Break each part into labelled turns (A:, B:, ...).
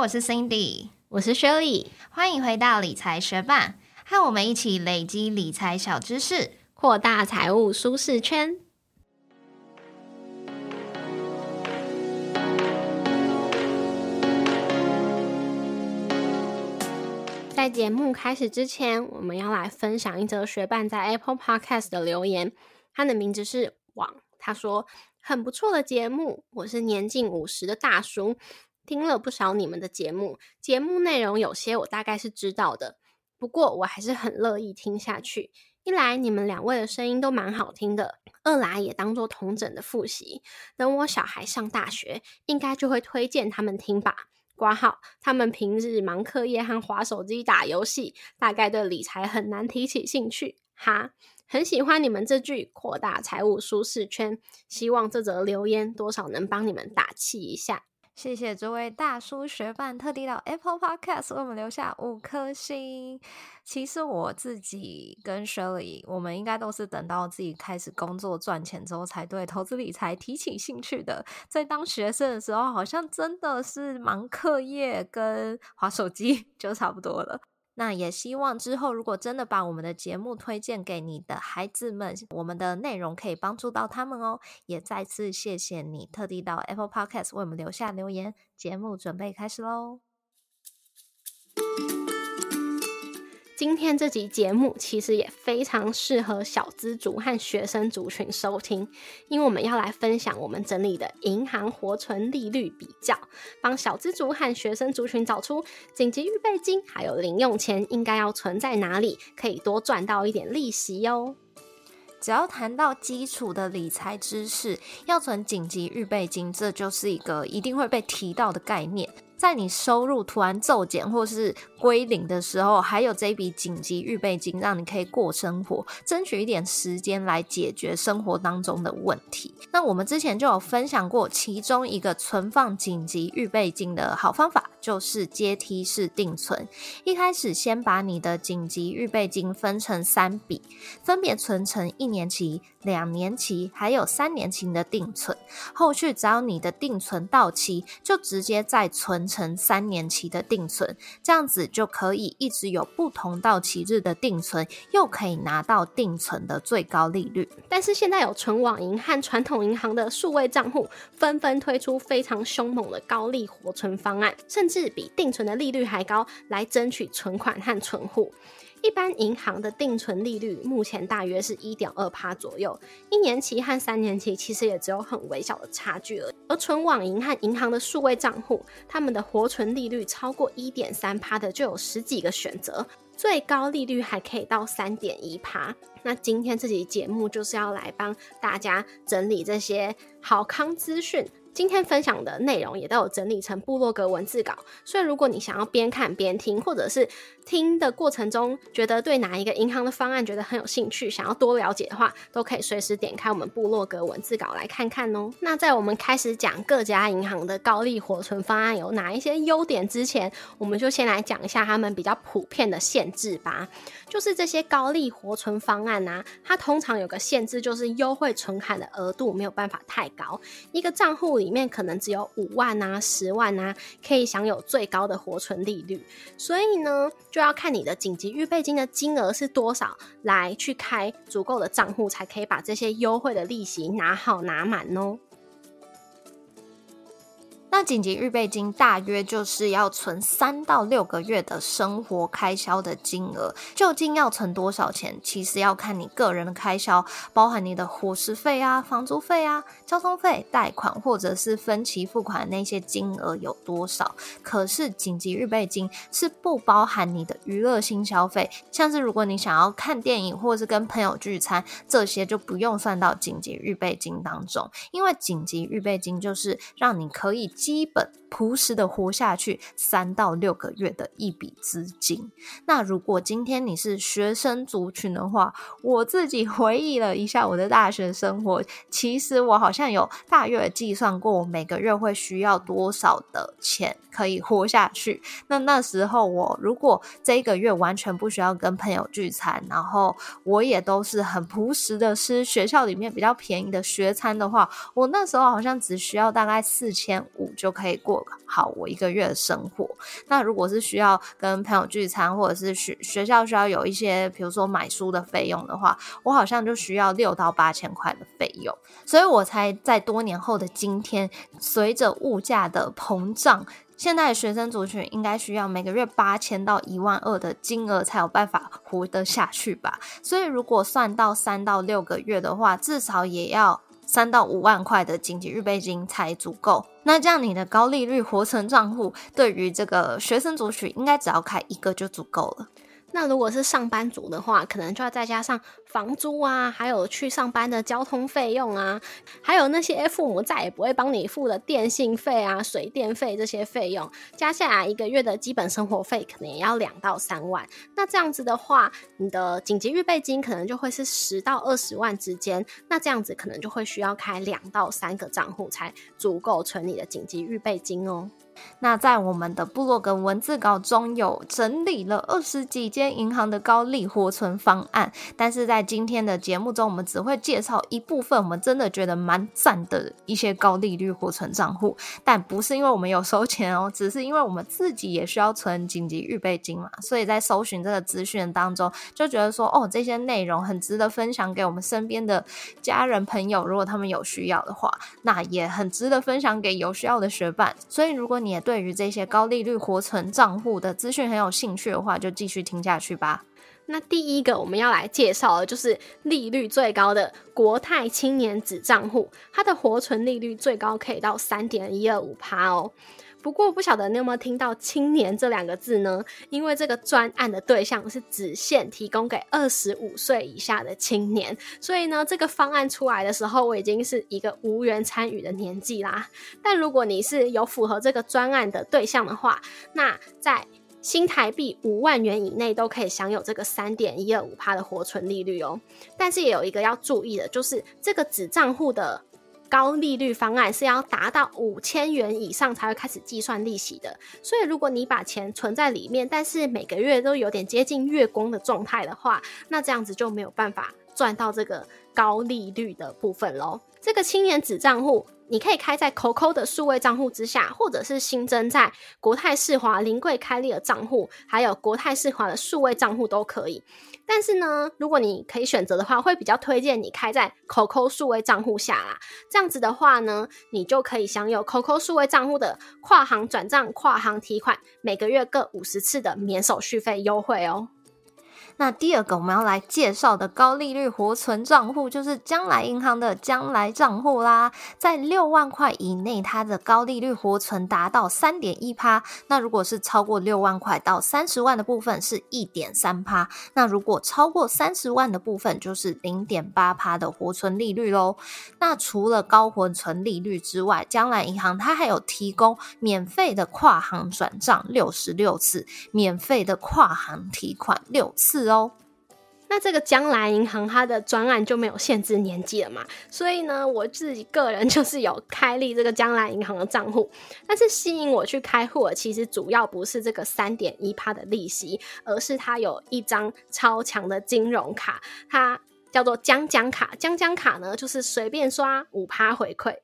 A: 我是 Cindy，
B: 我是 Shirley，
A: 欢迎回到理财学霸，和我们一起累积理财小知识，
B: 扩大财务舒适圈。在节目开始之前，我们要来分享一则学伴在 Apple Podcast 的留言，他的名字是网，他说很不错的节目，我是年近五十的大叔。听了不少你们的节目，节目内容有些我大概是知道的，不过我还是很乐意听下去。一来你们两位的声音都蛮好听的，二来也当做同整的复习。等我小孩上大学，应该就会推荐他们听吧。挂号，他们平日忙课业和划手机打游戏，大概对理财很难提起兴趣。哈，很喜欢你们这句扩大财务舒适圈，希望这则留言多少能帮你们打气一下。
A: 谢谢这位大叔学伴特地到 Apple Podcast 为我们留下五颗星。其实我自己跟 Shirley，我们应该都是等到自己开始工作赚钱之后，才对投资理财提起兴趣的。在当学生的时候，好像真的是忙课业跟划手机 就差不多了。那也希望之后，如果真的把我们的节目推荐给你的孩子们，我们的内容可以帮助到他们哦。也再次谢谢你特地到 Apple Podcast 为我们留下留言。节目准备开始喽。
B: 今天这集节目其实也非常适合小资族和学生族群收听，因为我们要来分享我们整理的银行活存利率比较，帮小资族和学生族群找出紧急预备金还有零用钱应该要存在哪里，可以多赚到一点利息哟。
A: 只要谈到基础的理财知识，要存紧急预备金，这就是一个一定会被提到的概念。在你收入突然骤减或是归零的时候，还有这一笔紧急预备金，让你可以过生活，争取一点时间来解决生活当中的问题。那我们之前就有分享过，其中一个存放紧急预备金的好方法，就是阶梯式定存。一开始先把你的紧急预备金分成三笔，分别存成一年期。两年期还有三年期的定存，后续只要你的定存到期，就直接再存成三年期的定存，这样子就可以一直有不同到期日的定存，又可以拿到定存的最高利率。
B: 但是现在有存网银和传统银行的数位账户纷纷推出非常凶猛的高利活存方案，甚至比定存的利率还高，来争取存款和存户。一般银行的定存利率目前大约是一点二趴左右，一年期和三年期其实也只有很微小的差距而已。而存网银和银行的数位账户，他们的活存利率超过一点三趴的就有十几个选择，最高利率还可以到三点一趴。那今天这集节目就是要来帮大家整理这些好康资讯。今天分享的内容也都有整理成部落格文字稿，所以如果你想要边看边听，或者是听的过程中觉得对哪一个银行的方案觉得很有兴趣，想要多了解的话，都可以随时点开我们部落格文字稿来看看哦。那在我们开始讲各家银行的高利活存方案有哪一些优点之前，我们就先来讲一下他们比较普遍的限制吧。就是这些高利活存方案呐，它通常有个限制，就是优惠存款的额度没有办法太高，一个账户。里面可能只有五万啊、十万啊，可以享有最高的活存利率。所以呢，就要看你的紧急预备金的金额是多少，来去开足够的账户，才可以把这些优惠的利息拿好拿满哦。
A: 那紧急预备金大约就是要存三到六个月的生活开销的金额，究竟要存多少钱？其实要看你个人的开销，包含你的伙食费啊、房租费啊、交通费、贷款或者是分期付款那些金额有多少。可是紧急预备金是不包含你的娱乐性消费，像是如果你想要看电影或是跟朋友聚餐，这些就不用算到紧急预备金当中，因为紧急预备金就是让你可以。基本朴实的活下去三到六个月的一笔资金。那如果今天你是学生族群的话，我自己回忆了一下我的大学生活，其实我好像有大约计算过，我每个月会需要多少的钱可以活下去。那那时候我如果这一个月完全不需要跟朋友聚餐，然后我也都是很朴实的吃学校里面比较便宜的学餐的话，我那时候好像只需要大概四千五。就可以过好我一个月的生活。那如果是需要跟朋友聚餐，或者是学学校需要有一些，比如说买书的费用的话，我好像就需要六到八千块的费用。所以我才在多年后的今天，随着物价的膨胀。现在的学生族群应该需要每个月八千到一万二的金额才有办法活得下去吧？所以如果算到三到六个月的话，至少也要三到五万块的紧急预备金才足够。那这样你的高利率活存账户对于这个学生族群，应该只要开一个就足够了。
B: 那如果是上班族的话，可能就要再加上房租啊，还有去上班的交通费用啊，还有那些父母再也不会帮你付的电信费啊、水电费这些费用，加下来一个月的基本生活费可能也要两到三万。那这样子的话，你的紧急预备金可能就会是十到二十万之间。那这样子可能就会需要开两到三个账户才足够存你的紧急预备金哦。
A: 那在我们的部落格文字稿中有整理了二十几间银行的高利活存方案，但是在今天的节目中，我们只会介绍一部分我们真的觉得蛮赞的一些高利率活存账户，但不是因为我们有收钱哦，只是因为我们自己也需要存紧急预备金嘛，所以在搜寻这个资讯当中，就觉得说哦，这些内容很值得分享给我们身边的家人朋友，如果他们有需要的话，那也很值得分享给有需要的学伴。所以如果你也对于这些高利率活存账户的资讯很有兴趣的话，就继续听下去吧。
B: 那第一个我们要来介绍的就是利率最高的国泰青年子账户，它的活存利率最高可以到三点一二五趴哦。不过不晓得你有没有听到“青年”这两个字呢？因为这个专案的对象是只限提供给二十五岁以下的青年，所以呢，这个方案出来的时候，我已经是一个无缘参与的年纪啦。但如果你是有符合这个专案的对象的话，那在新台币五万元以内都可以享有这个三点一二五趴的活存利率哦。但是也有一个要注意的，就是这个子账户的。高利率方案是要达到五千元以上才会开始计算利息的，所以如果你把钱存在里面，但是每个月都有点接近月光的状态的话，那这样子就没有办法赚到这个高利率的部分喽。这个青年子账户。你可以开在 COCO 的数位账户之下，或者是新增在国泰世华临柜开立的账户，还有国泰世华的数位账户都可以。但是呢，如果你可以选择的话，会比较推荐你开在 COCO 数位账户下啦。这样子的话呢，你就可以享有 COCO 数位账户的跨行转账、跨行提款，每个月各五十次的免手续费优惠哦。
A: 那第二个我们要来介绍的高利率活存账户，就是将来银行的将来账户啦。在六万块以内，它的高利率活存达到三点一趴。那如果是超过六万块到三十万的部分，是一点三趴。那如果超过三十万的部分，就是零点八趴的活存利率喽。那除了高活存利率之外，将来银行它还有提供免费的跨行转账六十六次，免费的跨行提款六次。哦，
B: 那这个江南银行它的专案就没有限制年纪了嘛？所以呢，我自己个人就是有开立这个江南银行的账户。但是吸引我去开户的，其实主要不是这个三点一趴的利息，而是它有一张超强的金融卡，它叫做江江卡。江江卡呢，就是随便刷五趴回馈。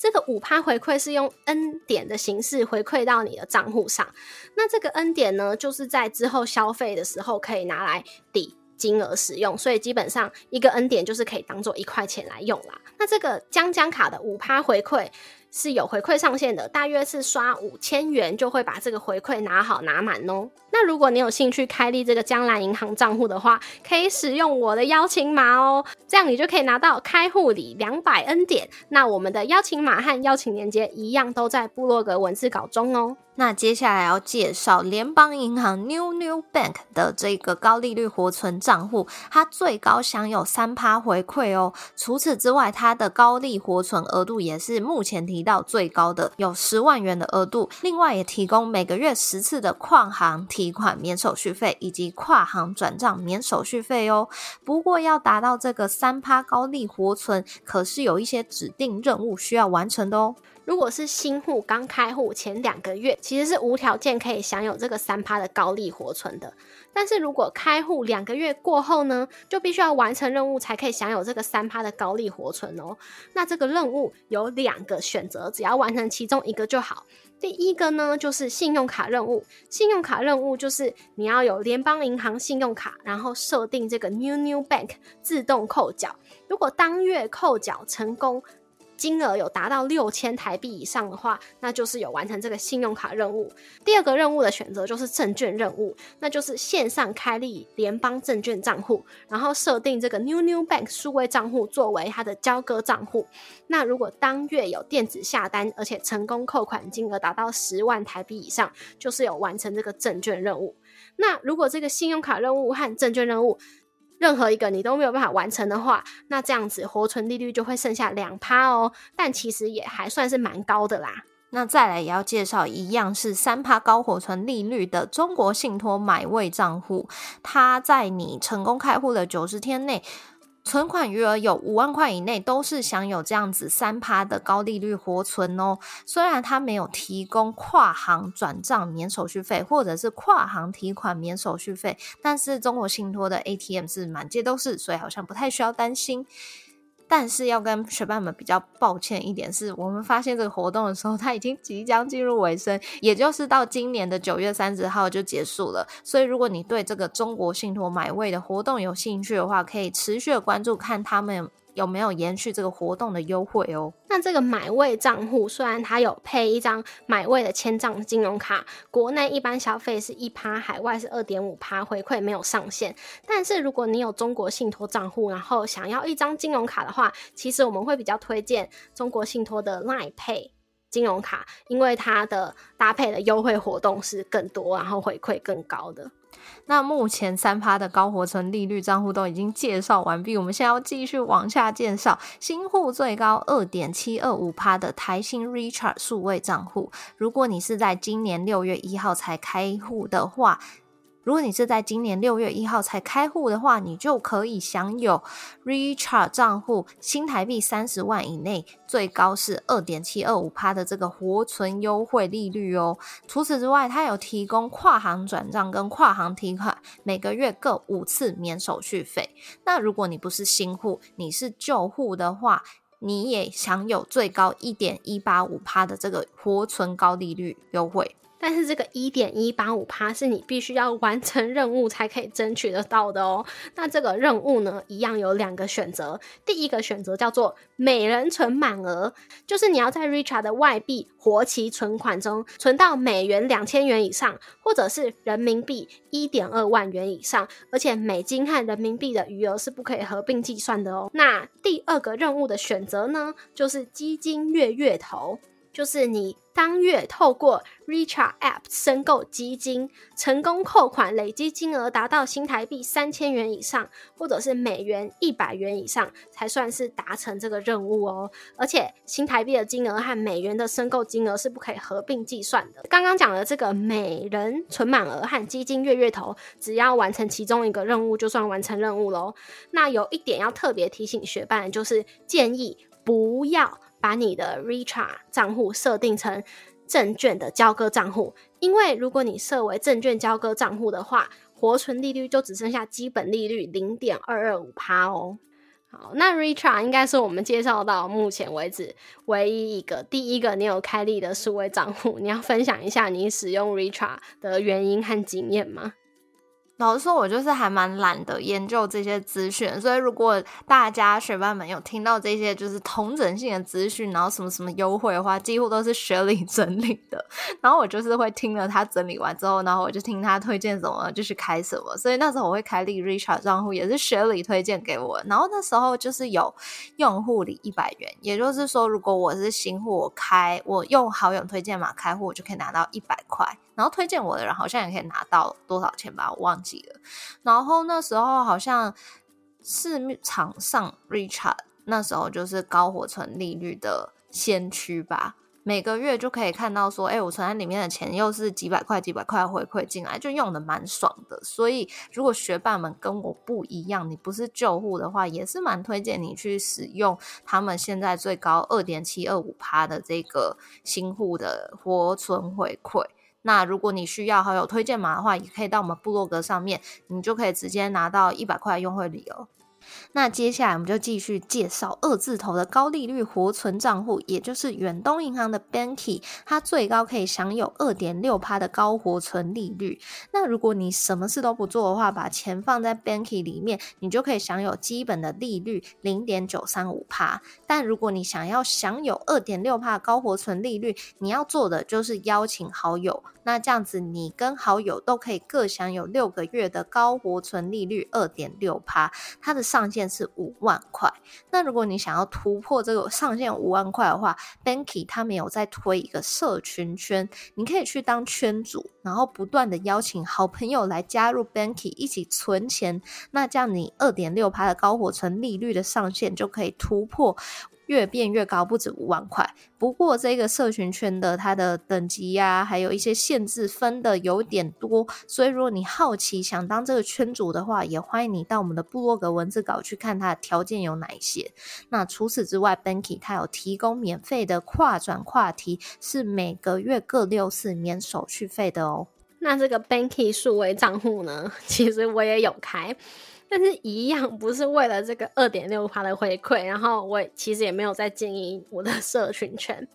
B: 这个五趴回馈是用 N 点的形式回馈到你的账户上，那这个 N 点呢，就是在之后消费的时候可以拿来抵金额使用，所以基本上一个 N 点就是可以当做一块钱来用啦。那这个江江卡的五趴回馈。是有回馈上限的，大约是刷五千元就会把这个回馈拿好拿满哦。那如果你有兴趣开立这个江南银行账户的话，可以使用我的邀请码哦，这样你就可以拿到开户礼两百 N 点。那我们的邀请码和邀请链接一样，都在部落格文字稿中哦。
A: 那接下来要介绍联邦银行 New New Bank 的这个高利率活存账户，它最高享有三趴回馈哦。除此之外，它的高利活存额度也是目前提到最高的，有十万元的额度。另外也提供每个月十次的跨行提款免手续费，以及跨行转账免手续费哦。不过要达到这个三趴高利活存，可是有一些指定任务需要完成的哦。
B: 如果是新户刚开户前两个月，其实是无条件可以享有这个三趴的高利活存的。但是如果开户两个月过后呢，就必须要完成任务才可以享有这个三趴的高利活存哦。那这个任务有两个选择，只要完成其中一个就好。第一个呢，就是信用卡任务。信用卡任务就是你要有联邦银行信用卡，然后设定这个 New New Bank 自动扣缴。如果当月扣缴成功，金额有达到六千台币以上的话，那就是有完成这个信用卡任务。第二个任务的选择就是证券任务，那就是线上开立联邦证券账户，然后设定这个 New New Bank 数位账户作为它的交割账户。那如果当月有电子下单，而且成功扣款金额达到十万台币以上，就是有完成这个证券任务。那如果这个信用卡任务和证券任务，任何一个你都没有办法完成的话，那这样子活存利率就会剩下两趴哦。但其实也还算是蛮高的啦。
A: 那再来也要介绍一样是三趴高活存利率的中国信托买位账户，它在你成功开户的九十天内。存款余额有五万块以内，都是享有这样子三趴的高利率活存哦。虽然它没有提供跨行转账免手续费，或者是跨行提款免手续费，但是中国信托的 ATM 是满街都是，所以好像不太需要担心。但是要跟学伴们比较抱歉一点，是我们发现这个活动的时候，它已经即将进入尾声，也就是到今年的九月三十号就结束了。所以如果你对这个中国信托买位的活动有兴趣的话，可以持续的关注，看他们。有没有延续这个活动的优惠哦？
B: 那这个买位账户虽然它有配一张买位的千账金融卡，国内一般消费是一趴，海外是二点五趴，回馈没有上限。但是如果你有中国信托账户，然后想要一张金融卡的话，其实我们会比较推荐中国信托的 Line Pay 金融卡，因为它的搭配的优惠活动是更多，然后回馈更高的。
A: 那目前三趴的高活存利率账户都已经介绍完毕，我们现在要继续往下介绍新户最高二点七二五趴的台新 Richard 数位账户。如果你是在今年六月一号才开户的话。如果你是在今年六月一号才开户的话，你就可以享有 Richard 账户新台币三十万以内，最高是二点七二五趴的这个活存优惠利率哦。除此之外，它有提供跨行转账跟跨行提款，每个月各五次免手续费。那如果你不是新户，你是旧户的话，你也享有最高一点一八五趴的这个活存高利率优惠。
B: 但是这个一点一八五趴是你必须要完成任务才可以争取得到的哦。那这个任务呢，一样有两个选择。第一个选择叫做每人存满额，就是你要在 Richard 的外币活期存款中存到美元两千元以上，或者是人民币一点二万元以上，而且美金和人民币的余额是不可以合并计算的哦。那第二个任务的选择呢，就是基金月月投。就是你当月透过 Richard App 申购基金，成功扣款，累积金额达到新台币三千元以上，或者是美元一百元以上，才算是达成这个任务哦。而且新台币的金额和美元的申购金额是不可以合并计算的。刚刚讲的这个每人存满额和基金月月投，只要完成其中一个任务，就算完成任务喽。那有一点要特别提醒学伴，就是建议不要。把你的 Richard 账户设定成证券的交割账户，因为如果你设为证券交割账户的话，活存利率就只剩下基本利率零点二二五趴哦。好，那 Richard 应该是我们介绍到目前为止唯一一个第一个你有开立的数位账户，你要分享一下你使用 Richard 的原因和经验吗？
A: 老实说，我就是还蛮懒得研究这些资讯，所以如果大家学伴们有听到这些就是同整性的资讯，然后什么什么优惠的话，几乎都是学理整理的。然后我就是会听了他整理完之后，然后我就听他推荐什么就是开什么。所以那时候我会开立 Richard 账户，也是学里推荐给我。然后那时候就是有用户礼一百元，也就是说，如果我是新户，我开我用好友推荐码开户，我就可以拿到一百块。然后推荐我的人好像也可以拿到多少钱吧，我忘记了。然后那时候好像市场上 Richard 那时候就是高活存利率的先驱吧。每个月就可以看到说，哎，我存在里面的钱又是几百块、几百块回馈进来，就用的蛮爽的。所以，如果学霸们跟我不一样，你不是旧户的话，也是蛮推荐你去使用他们现在最高二点七二五趴的这个新户的活存回馈。那如果你需要好友推荐码的话，也可以到我们部落格上面，你就可以直接拿到一百块优惠礼哦。那接下来我们就继续介绍二字头的高利率活存账户，也就是远东银行的 Banky，它最高可以享有二点六趴的高活存利率。那如果你什么事都不做的话，把钱放在 Banky 里面，你就可以享有基本的利率零点九三五趴。但如果你想要享有二点六趴高活存利率，你要做的就是邀请好友。那这样子，你跟好友都可以各享有六个月的高活存利率二点六趴，它的上限是五万块。那如果你想要突破这个上限五万块的话，Banky 他没有在推一个社群圈，你可以去当圈主，然后不断的邀请好朋友来加入 Banky 一起存钱。那这样你二点六趴的高活存利率的上限就可以突破。越变越高，不止五万块。不过这个社群圈的它的等级呀，还有一些限制分的有点多，所以如果你好奇想当这个圈主的话，也欢迎你到我们的部落格文字稿去看它的条件有哪一些。那除此之外，Banky 它有提供免费的跨转跨题，是每个月各六次免手续费的哦。
B: 那这个 Banky 数位账户呢，其实我也有开。但是一样不是为了这个二点六趴的回馈，然后我其实也没有在经营我的社群圈。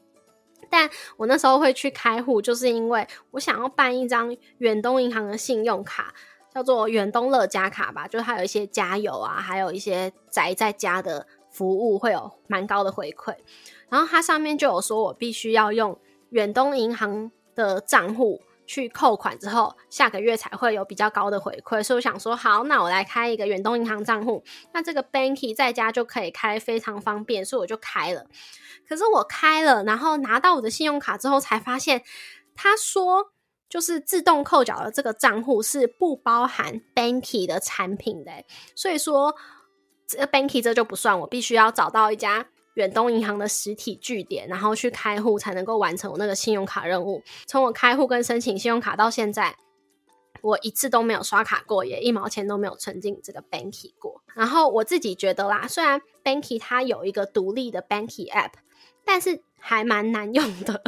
B: 但我那时候会去开户，就是因为我想要办一张远东银行的信用卡，叫做远东乐家卡吧，就是它有一些加油啊，还有一些宅在家的服务会有蛮高的回馈。然后它上面就有说我必须要用远东银行的账户。去扣款之后，下个月才会有比较高的回馈，所以我想说，好，那我来开一个远东银行账户，那这个 Banky 在家就可以开，非常方便，所以我就开了。可是我开了，然后拿到我的信用卡之后，才发现他说，就是自动扣缴的这个账户是不包含 Banky 的产品的，所以说这个 Banky 这就不算，我必须要找到一家。远东银行的实体据点，然后去开户才能够完成我那个信用卡任务。从我开户跟申请信用卡到现在，我一次都没有刷卡过，也一毛钱都没有存进这个 Banky 过。然后我自己觉得啦，虽然 Banky 它有一个独立的 Banky App，但是还蛮难用的。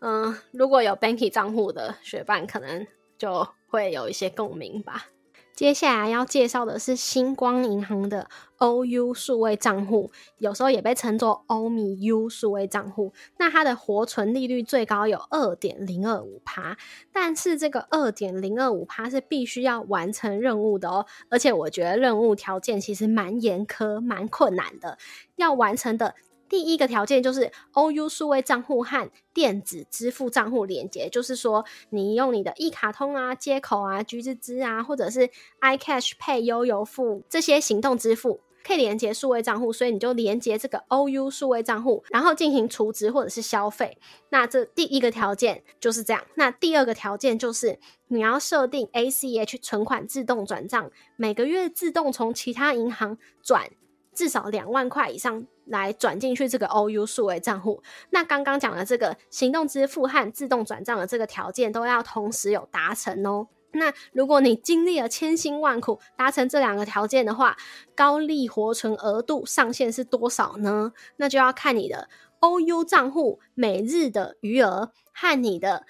B: 嗯，如果有 Banky 账户的学伴，可能就会有一些共鸣吧。接下来要介绍的是星光银行的 OU 数位账户，有时候也被称作欧米 U 数位账户。那它的活存利率最高有二点零二五趴，但是这个二点零二五趴是必须要完成任务的哦，而且我觉得任务条件其实蛮严苛、蛮困难的，要完成的。第一个条件就是 OU 数位账户和电子支付账户连接，就是说你用你的一卡通啊、接口啊、橘子支啊，或者是 iCash Pay、悠游付这些行动支付可以连接数位账户，所以你就连接这个 OU 数位账户，然后进行储值或者是消费。那这第一个条件就是这样。那第二个条件就是你要设定 ACH 存款自动转账，每个月自动从其他银行转。至少两万块以上来转进去这个 OU 数位账户。那刚刚讲的这个行动支付和自动转账的这个条件都要同时有达成哦。那如果你经历了千辛万苦达成这两个条件的话，高利活存额度上限是多少呢？那就要看你的 OU 账户每日的余额和你的。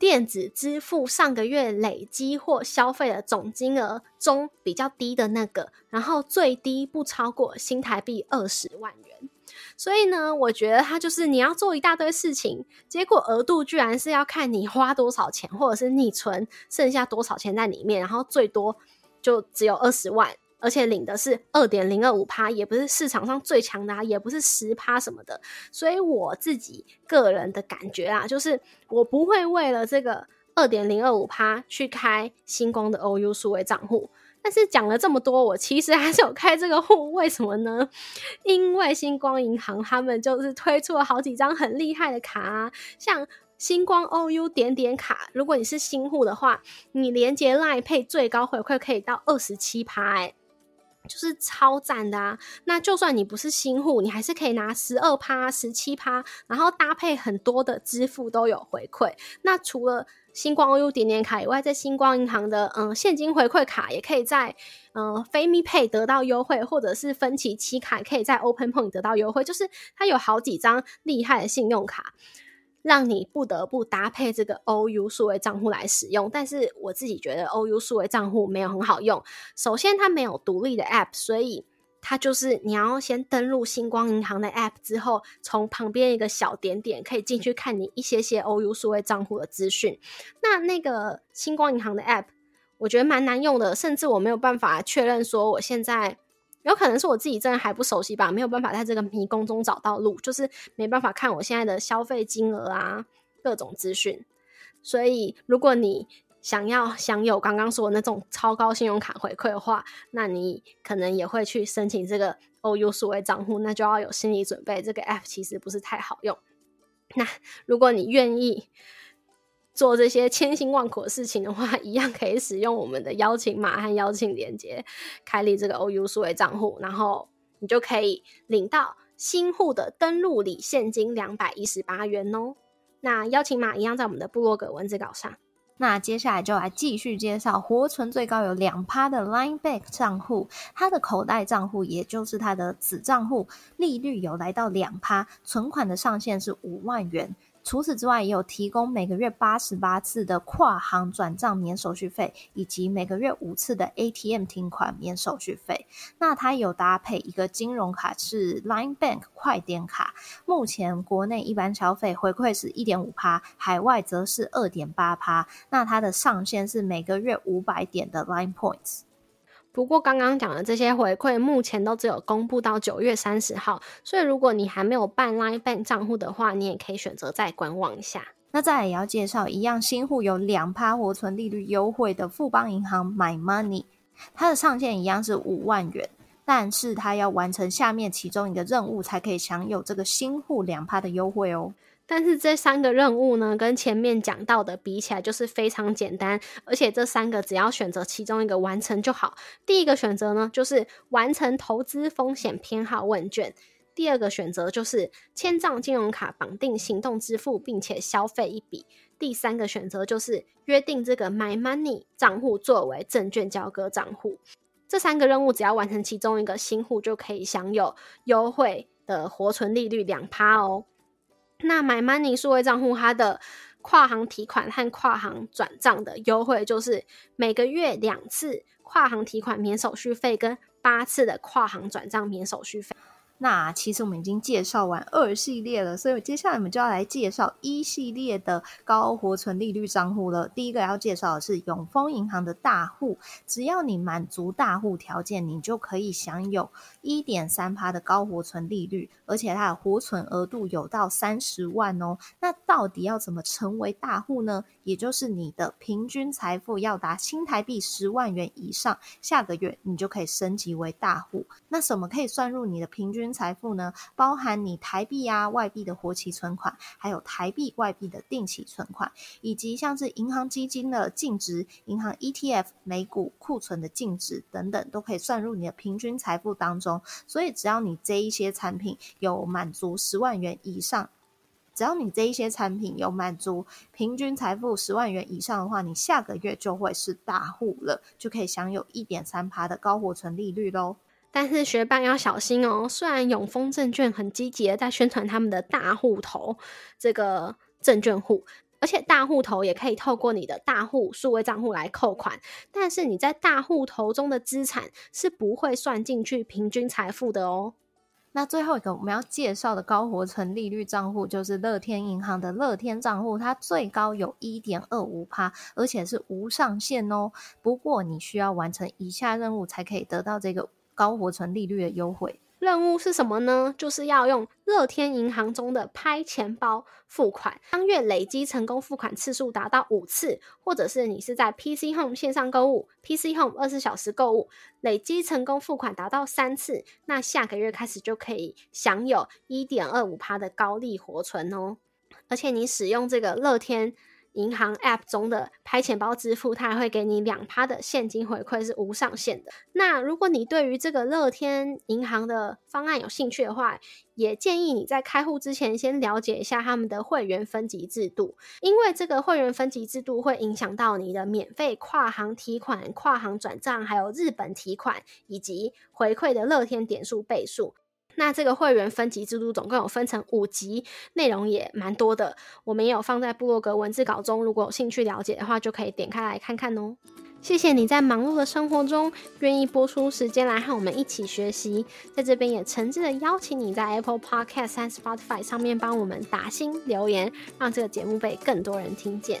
B: 电子支付上个月累积或消费的总金额中比较低的那个，然后最低不超过新台币二十万元。所以呢，我觉得它就是你要做一大堆事情，结果额度居然是要看你花多少钱，或者是你存剩下多少钱在里面，然后最多就只有二十万。而且领的是二点零二五趴，也不是市场上最强的啊，也不是十趴什么的，所以我自己个人的感觉啊，就是我不会为了这个二点零二五趴去开星光的 OU 数位账户。但是讲了这么多，我其实还是有开这个户，为什么呢？因为星光银行他们就是推出了好几张很厉害的卡啊，像星光 OU 点点卡，如果你是新户的话，你连接赖配最高回馈可以到二十七趴，哎。就是超赞的啊！那就算你不是新户，你还是可以拿十二趴、十七趴，然后搭配很多的支付都有回馈。那除了星光 OU 点点卡以外，在星光银行的嗯现金回馈卡也可以在嗯飞咪 Pay 得到优惠，或者是分期期卡可以在 Open Point 得到优惠。就是它有好几张厉害的信用卡，让你不得不搭配这个 OU 数位账户来使用。但是我自己觉得 OU 数位账户没有很好用。首先，它没有独立的 App，所以。它就是你要先登录星光银行的 App 之后，从旁边一个小点点可以进去看你一些些 OU 数位账户的资讯。那那个星光银行的 App 我觉得蛮难用的，甚至我没有办法确认说我现在有可能是我自己真的还不熟悉吧，没有办法在这个迷宫中找到路，就是没办法看我现在的消费金额啊各种资讯。所以如果你想要享有刚刚说的那种超高信用卡回馈的话，那你可能也会去申请这个 OU 数位账户，那就要有心理准备，这个 App 其实不是太好用。那如果你愿意做这些千辛万苦的事情的话，一样可以使用我们的邀请码和邀请链接开立这个 OU 数位账户，然后你就可以领到新户的登录礼现金两百一十八元哦。那邀请码一样在我们的部落格文字稿上。
A: 那接下来就来继续介绍活存最高有两趴的 Line Bank 账户，它的口袋账户也就是它的子账户，利率有来到两趴，存款的上限是五万元。除此之外，也有提供每个月八十八次的跨行转账免手续费，以及每个月五次的 ATM 提款免手续费。那它有搭配一个金融卡，是 Line Bank 快点卡。目前国内一般消费回馈是一点五趴，海外则是二点八趴。那它的上限是每个月五百点的 Line Points。
B: 不过刚刚讲的这些回馈，目前都只有公布到九月三十号，所以如果你还没有办 Line Bank 账户的话，你也可以选择再观望一下。
A: 那再来也要介绍一样新户有两趴活存利率优惠的富邦银行 My Money，它的上限一样是五万元，但是它要完成下面其中一个任务才可以享有这个新户两趴的优惠哦。
B: 但是这三个任务呢，跟前面讲到的比起来，就是非常简单，而且这三个只要选择其中一个完成就好。第一个选择呢，就是完成投资风险偏好问卷；第二个选择就是千账金融卡绑定行动支付，并且消费一笔；第三个选择就是约定这个 My Money 账户作为证券交割账户。这三个任务只要完成其中一个，新户就可以享有优惠的活存利率两趴哦。那买 Money 数位账户，它的跨行提款和跨行转账的优惠，就是每个月两次跨行提款免手续费，跟八次的跨行转账免手续费。
A: 那其实我们已经介绍完二系列了，所以接下来我们就要来介绍一系列的高活存利率账户了。第一个要介绍的是永丰银行的大户，只要你满足大户条件，你就可以享有一点三趴的高活存利率，而且它的活存额度有到三十万哦。那到底要怎么成为大户呢？也就是你的平均财富要达新台币十万元以上，下个月你就可以升级为大户。那什么可以算入你的平均？财富呢，包含你台币啊、外币的活期存款，还有台币、外币的定期存款，以及像是银行基金的净值、银行 ETF、美股库存的净值等等，都可以算入你的平均财富当中。所以，只要你这一些产品有满足十万元以上，只要你这一些产品有满足平均财富十万元以上的话，你下个月就会是大户了，就可以享有一点三趴的高活存利率喽。
B: 但是学伴要小心哦。虽然永丰证券很积极的在宣传他们的大户头这个证券户，而且大户头也可以透过你的大户数位账户来扣款，但是你在大户头中的资产是不会算进去平均财富的哦。
A: 那最后一个我们要介绍的高活存利率账户就是乐天银行的乐天账户，它最高有一点二五趴，而且是无上限哦。不过你需要完成以下任务才可以得到这个。高活存利率的优惠
B: 任务是什么呢？就是要用乐天银行中的拍钱包付款，当月累积成功付款次数达到五次，或者是你是在 PC Home 线上购物，PC Home 二十四小时购物累积成功付款达到三次，那下个月开始就可以享有一点二五趴的高利活存哦。而且你使用这个乐天银行 App 中的拍钱包支付，它还会给你两趴的现金回馈，是无上限的。那如果你对于这个乐天银行的方案有兴趣的话，也建议你在开户之前先了解一下他们的会员分级制度，因为这个会员分级制度会影响到你的免费跨行提款、跨行转账，还有日本提款以及回馈的乐天点数倍数。那这个会员分级制度总共有分成五级，内容也蛮多的。我们也有放在部落格文字稿中，如果有兴趣了解的话，就可以点开来看看哦。谢谢你在忙碌的生活中愿意播出时间来和我们一起学习，在这边也诚挚的邀请你在 Apple Podcast 和 Spotify 上面帮我们打新留言，让这个节目被更多人听见。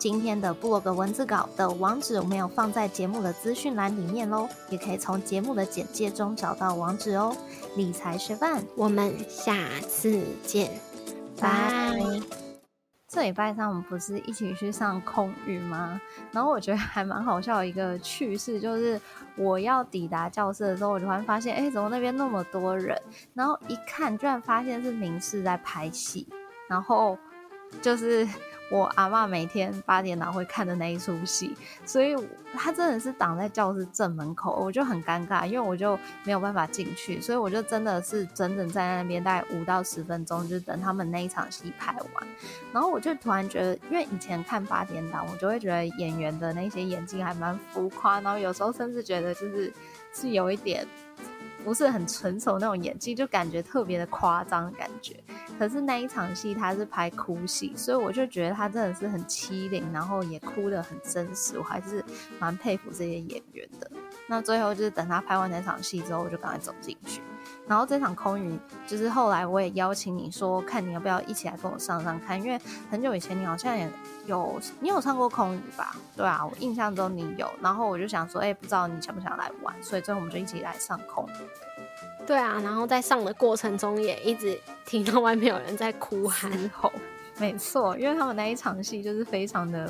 A: 今天的布洛格文字稿的网址我们有放在节目的资讯栏里面喽，也可以从节目的简介中找到网址哦。理财学伴，
B: 我们下次见，拜。
A: 这礼拜上我们不是一起去上空语吗？然后我觉得还蛮好笑的一个趣事，就是我要抵达教室的时候，我突然发现，哎，怎么那边那么多人？然后一看，居然发现是明世在拍戏，然后就是。我阿妈每天八点档会看的那一出戏，所以他真的是挡在教室正门口，我就很尴尬，因为我就没有办法进去，所以我就真的是整整在那边大概五到十分钟，就等他们那一场戏拍完。然后我就突然觉得，因为以前看八点档，我就会觉得演员的那些演技还蛮浮夸，然后有时候甚至觉得就是是有一点。不是很纯熟那种演技，就感觉特别的夸张感觉。可是那一场戏他是拍哭戏，所以我就觉得他真的是很凄厉，然后也哭得很真实。我还是蛮佩服这些演员的。那最后就是等他拍完那场戏之后，我就赶快走进去。然后这场空余，就是后来我也邀请你说，看你要不要一起来跟我上上看，因为很久以前你好像也有你有上过空余吧？对啊，我印象中你有。然后我就想说，哎，不知道你想不想来玩？所以最后我们就一起来上空余。
B: 对啊，然后在上的过程中也一直听到外面有人在哭喊吼。
A: 没错，因为他们那一场戏就是非常的，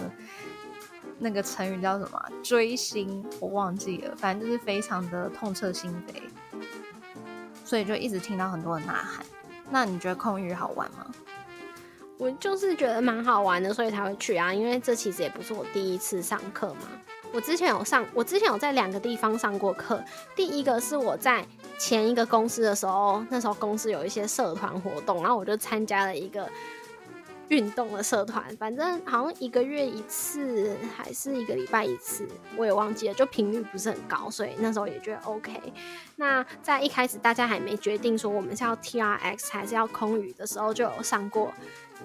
A: 那个成语叫什么？追星？我忘记了，反正就是非常的痛彻心扉。所以就一直听到很多的呐喊。那你觉得空域好玩吗？
B: 我就是觉得蛮好玩的，所以才会去啊。因为这其实也不是我第一次上课嘛。我之前有上，我之前有在两个地方上过课。第一个是我在前一个公司的时候，那时候公司有一些社团活动，然后我就参加了一个。运动的社团，反正好像一个月一次，还是一个礼拜一次，我也忘记了，就频率不是很高，所以那时候也觉得 OK。那在一开始大家还没决定说我们是要 TRX 还是要空余的时候，就有上过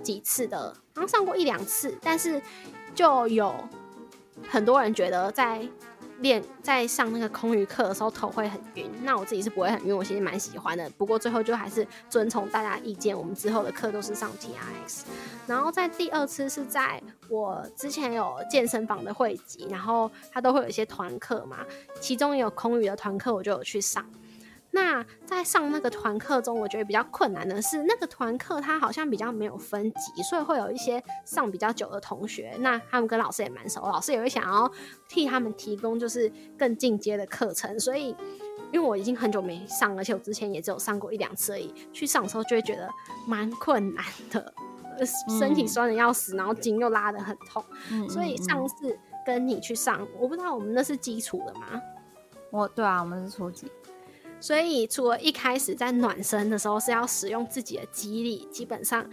B: 几次的，好像上过一两次，但是就有很多人觉得在。练在上那个空余课的时候头会很晕，那我自己是不会很晕，我其实蛮喜欢的。不过最后就还是遵从大家意见，我们之后的课都是上 T R X。然后在第二次是在我之前有健身房的汇集，然后它都会有一些团课嘛，其中有空余的团课，我就有去上。那在上那个团课中，我觉得比较困难的是，那个团课它好像比较没有分级，所以会有一些上比较久的同学，那他们跟老师也蛮熟，老师也会想要替他们提供就是更进阶的课程。所以，因为我已经很久没上，而且我之前也只有上过一两次而已，去上的时候就会觉得蛮困难的，身体酸的要死，然后筋又拉的很痛。所以上次跟你去上，我不知道我们那是基础的吗？
A: 我对啊，我们是初级。
B: 所以，除了一开始在暖身的时候是要使用自己的肌力，基本上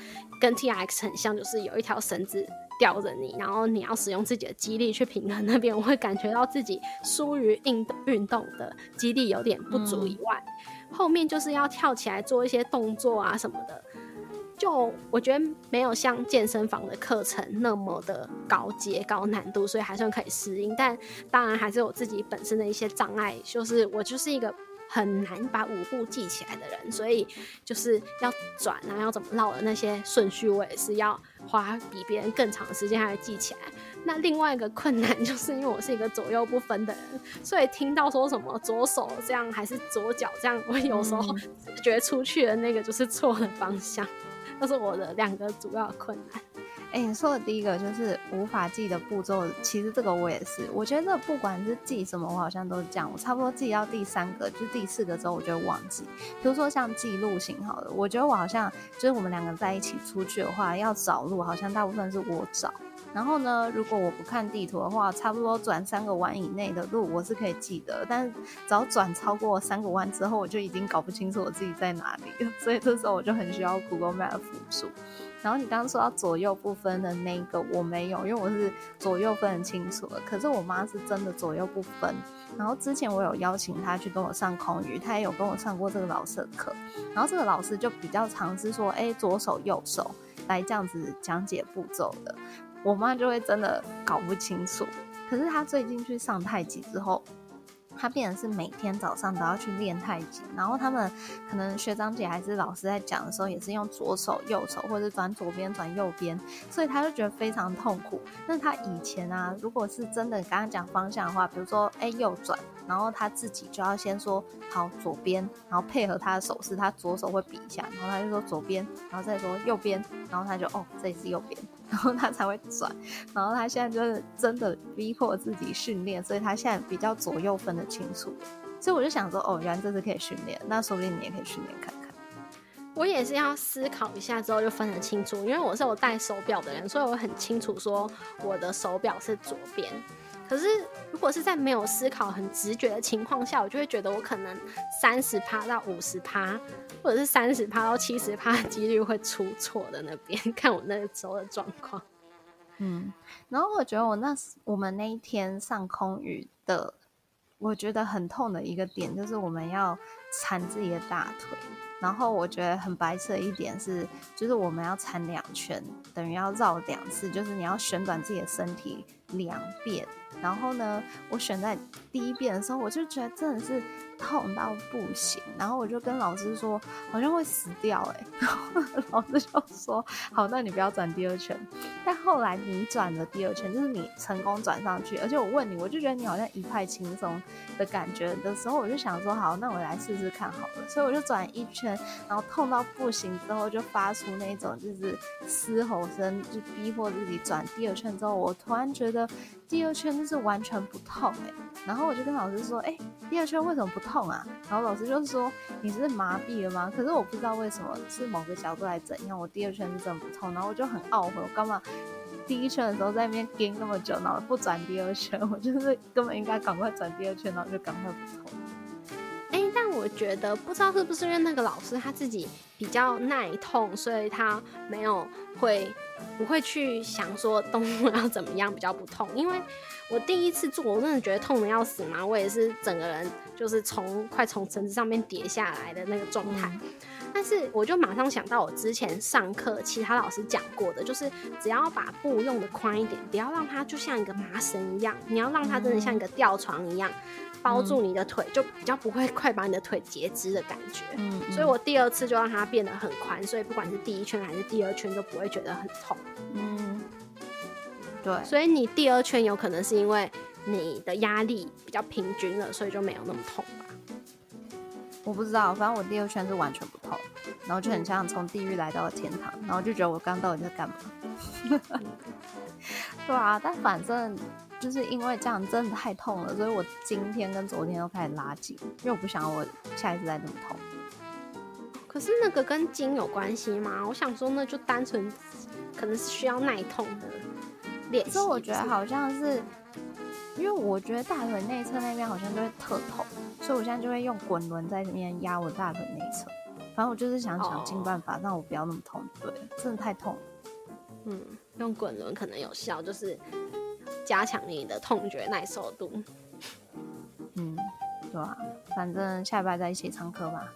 B: 跟 T X 很像，就是有一条绳子吊着你，然后你要使用自己的肌力去平衡那边。我会感觉到自己疏于运运动的肌力有点不足以外，后面就是要跳起来做一些动作啊什么的，就我觉得没有像健身房的课程那么的高阶高难度，所以还算可以适应。但当然还是有自己本身的一些障碍，就是我就是一个。很难把舞步记起来的人，所以就是要转啊，要怎么绕的那些顺序，我也是要花比别人更长的时间来记起来。那另外一个困难就是因为我是一个左右不分的人，所以听到说什么左手这样还是左脚这样，我有时候觉得出去的那个就是错的方向，这是我的两个主要的困难。
A: 哎，你说的第一个就是无法记的步骤，其实这个我也是。我觉得不管是记什么，我好像都是这样。我差不多记到第三个，就第四个之后，我就忘记。比如说像记路型，好了，我觉得我好像就是我们两个在一起出去的话，要找路，好像大部分是我找。然后呢，如果我不看地图的话，差不多转三个弯以内的路，我是可以记得。但是只要转超过三个弯之后，我就已经搞不清楚我自己在哪里了。所以这时候我就很需要 Google Map 辅助。然后你刚刚说到左右不分的那个，我没有，因为我是左右分很清楚的。可是我妈是真的左右不分。然后之前我有邀请她去跟我上空语，她也有跟我上过这个老师的课。然后这个老师就比较尝试说，哎，左手右手来这样子讲解步骤的。我妈就会真的搞不清楚。可是她最近去上太极之后。他变成是每天早上都要去练太极，然后他们可能学长姐还是老师在讲的时候，也是用左手、右手，或者转左边、转右边，所以他就觉得非常痛苦。那他以前啊，如果是真的刚刚讲方向的话，比如说哎右转，然后他自己就要先说好左边，然后配合他的手势，他左手会比一下，然后他就说左边，然后再说右边，然后他就哦这里是右边。然后他才会转，然后他现在就是真的逼迫自己训练，所以他现在比较左右分得清楚。所以我就想说，哦，原来这是可以训练，那说不定你也可以训练看看。
B: 我也是要思考一下之后就分得清楚，因为我是有戴手表的人，所以我很清楚说我的手表是左边。可是，如果是在没有思考、很直觉的情况下，我就会觉得我可能三十趴到五十趴，或者是三十趴到七十趴的几率会出错的那边，看我那时候的状况。
A: 嗯，然后我觉得我那我们那一天上空语的，我觉得很痛的一个点就是我们要缠自己的大腿。然后我觉得很白色的一点是，就是我们要缠两圈，等于要绕两次，就是你要旋转自己的身体两遍。然后呢，我选在第一遍的时候，我就觉得真的是痛到不行。然后我就跟老师说，好像会死掉哎。然后老师就说，好，那你不要转第二圈。但后来你转了第二圈，就是你成功转上去，而且我问你，我就觉得你好像一派轻松的感觉的时候，我就想说，好，那我来试试看好了。所以我就转一圈，然后痛到不行之后，就发出那种就是嘶吼声，就逼迫自己转第二圈之后，我突然觉得。第二圈就是是完全不痛哎，然后我就跟老师说，哎，第二圈为什么不痛啊？然后老师就说你是麻痹了吗？可是我不知道为什么是某个角度来怎样，我第二圈是真的不痛，然后我就很懊悔，我干嘛第一圈的时候在那边盯那么久，然后不转第二圈，我就是根本应该赶快转第二圈，然后就赶快不痛。
B: 我觉得不知道是不是因为那个老师他自己比较耐痛，所以他没有会。不会去想说动物要怎么样比较不痛，因为我第一次做，我真的觉得痛的要死嘛，我也是整个人就是从快从绳子上面跌下来的那个状态。但是我就马上想到我之前上课其他老师讲过的，就是只要把布用的宽一点，不要让它就像一个麻绳一样，你要让它真的像一个吊床一样。包住你的腿，就比较不会快把你的腿截肢的感觉。嗯，所以我第二次就让它变得很宽，所以不管是第一圈还是第二圈，都不会觉得很痛。
A: 嗯，对。
B: 所以你第二圈有可能是因为你的压力比较平均了，所以就没有那么痛吧？
A: 我不知道，反正我第二圈是完全不痛，然后就很像从地狱来到了天堂，然后就觉得我刚到底在干嘛？对啊，但反正。就是因为这样真的太痛了，所以我今天跟昨天都开始拉筋，因为我不想我下一次再那么痛。
B: 可是那个跟筋有关系吗？我想说，那就单纯可能是需要耐痛的练习。
A: 所以我觉得好像是，因为我觉得大腿内侧那边好像就会特痛，所以我现在就会用滚轮在里面压我大腿内侧。反正我就是想想尽办法让我不要那么痛，对，真的太痛。
B: 嗯，用滚轮可能有效，就是。加强你的痛觉耐受度。
A: 嗯，对啊，反正下礼拜再一起上课吧。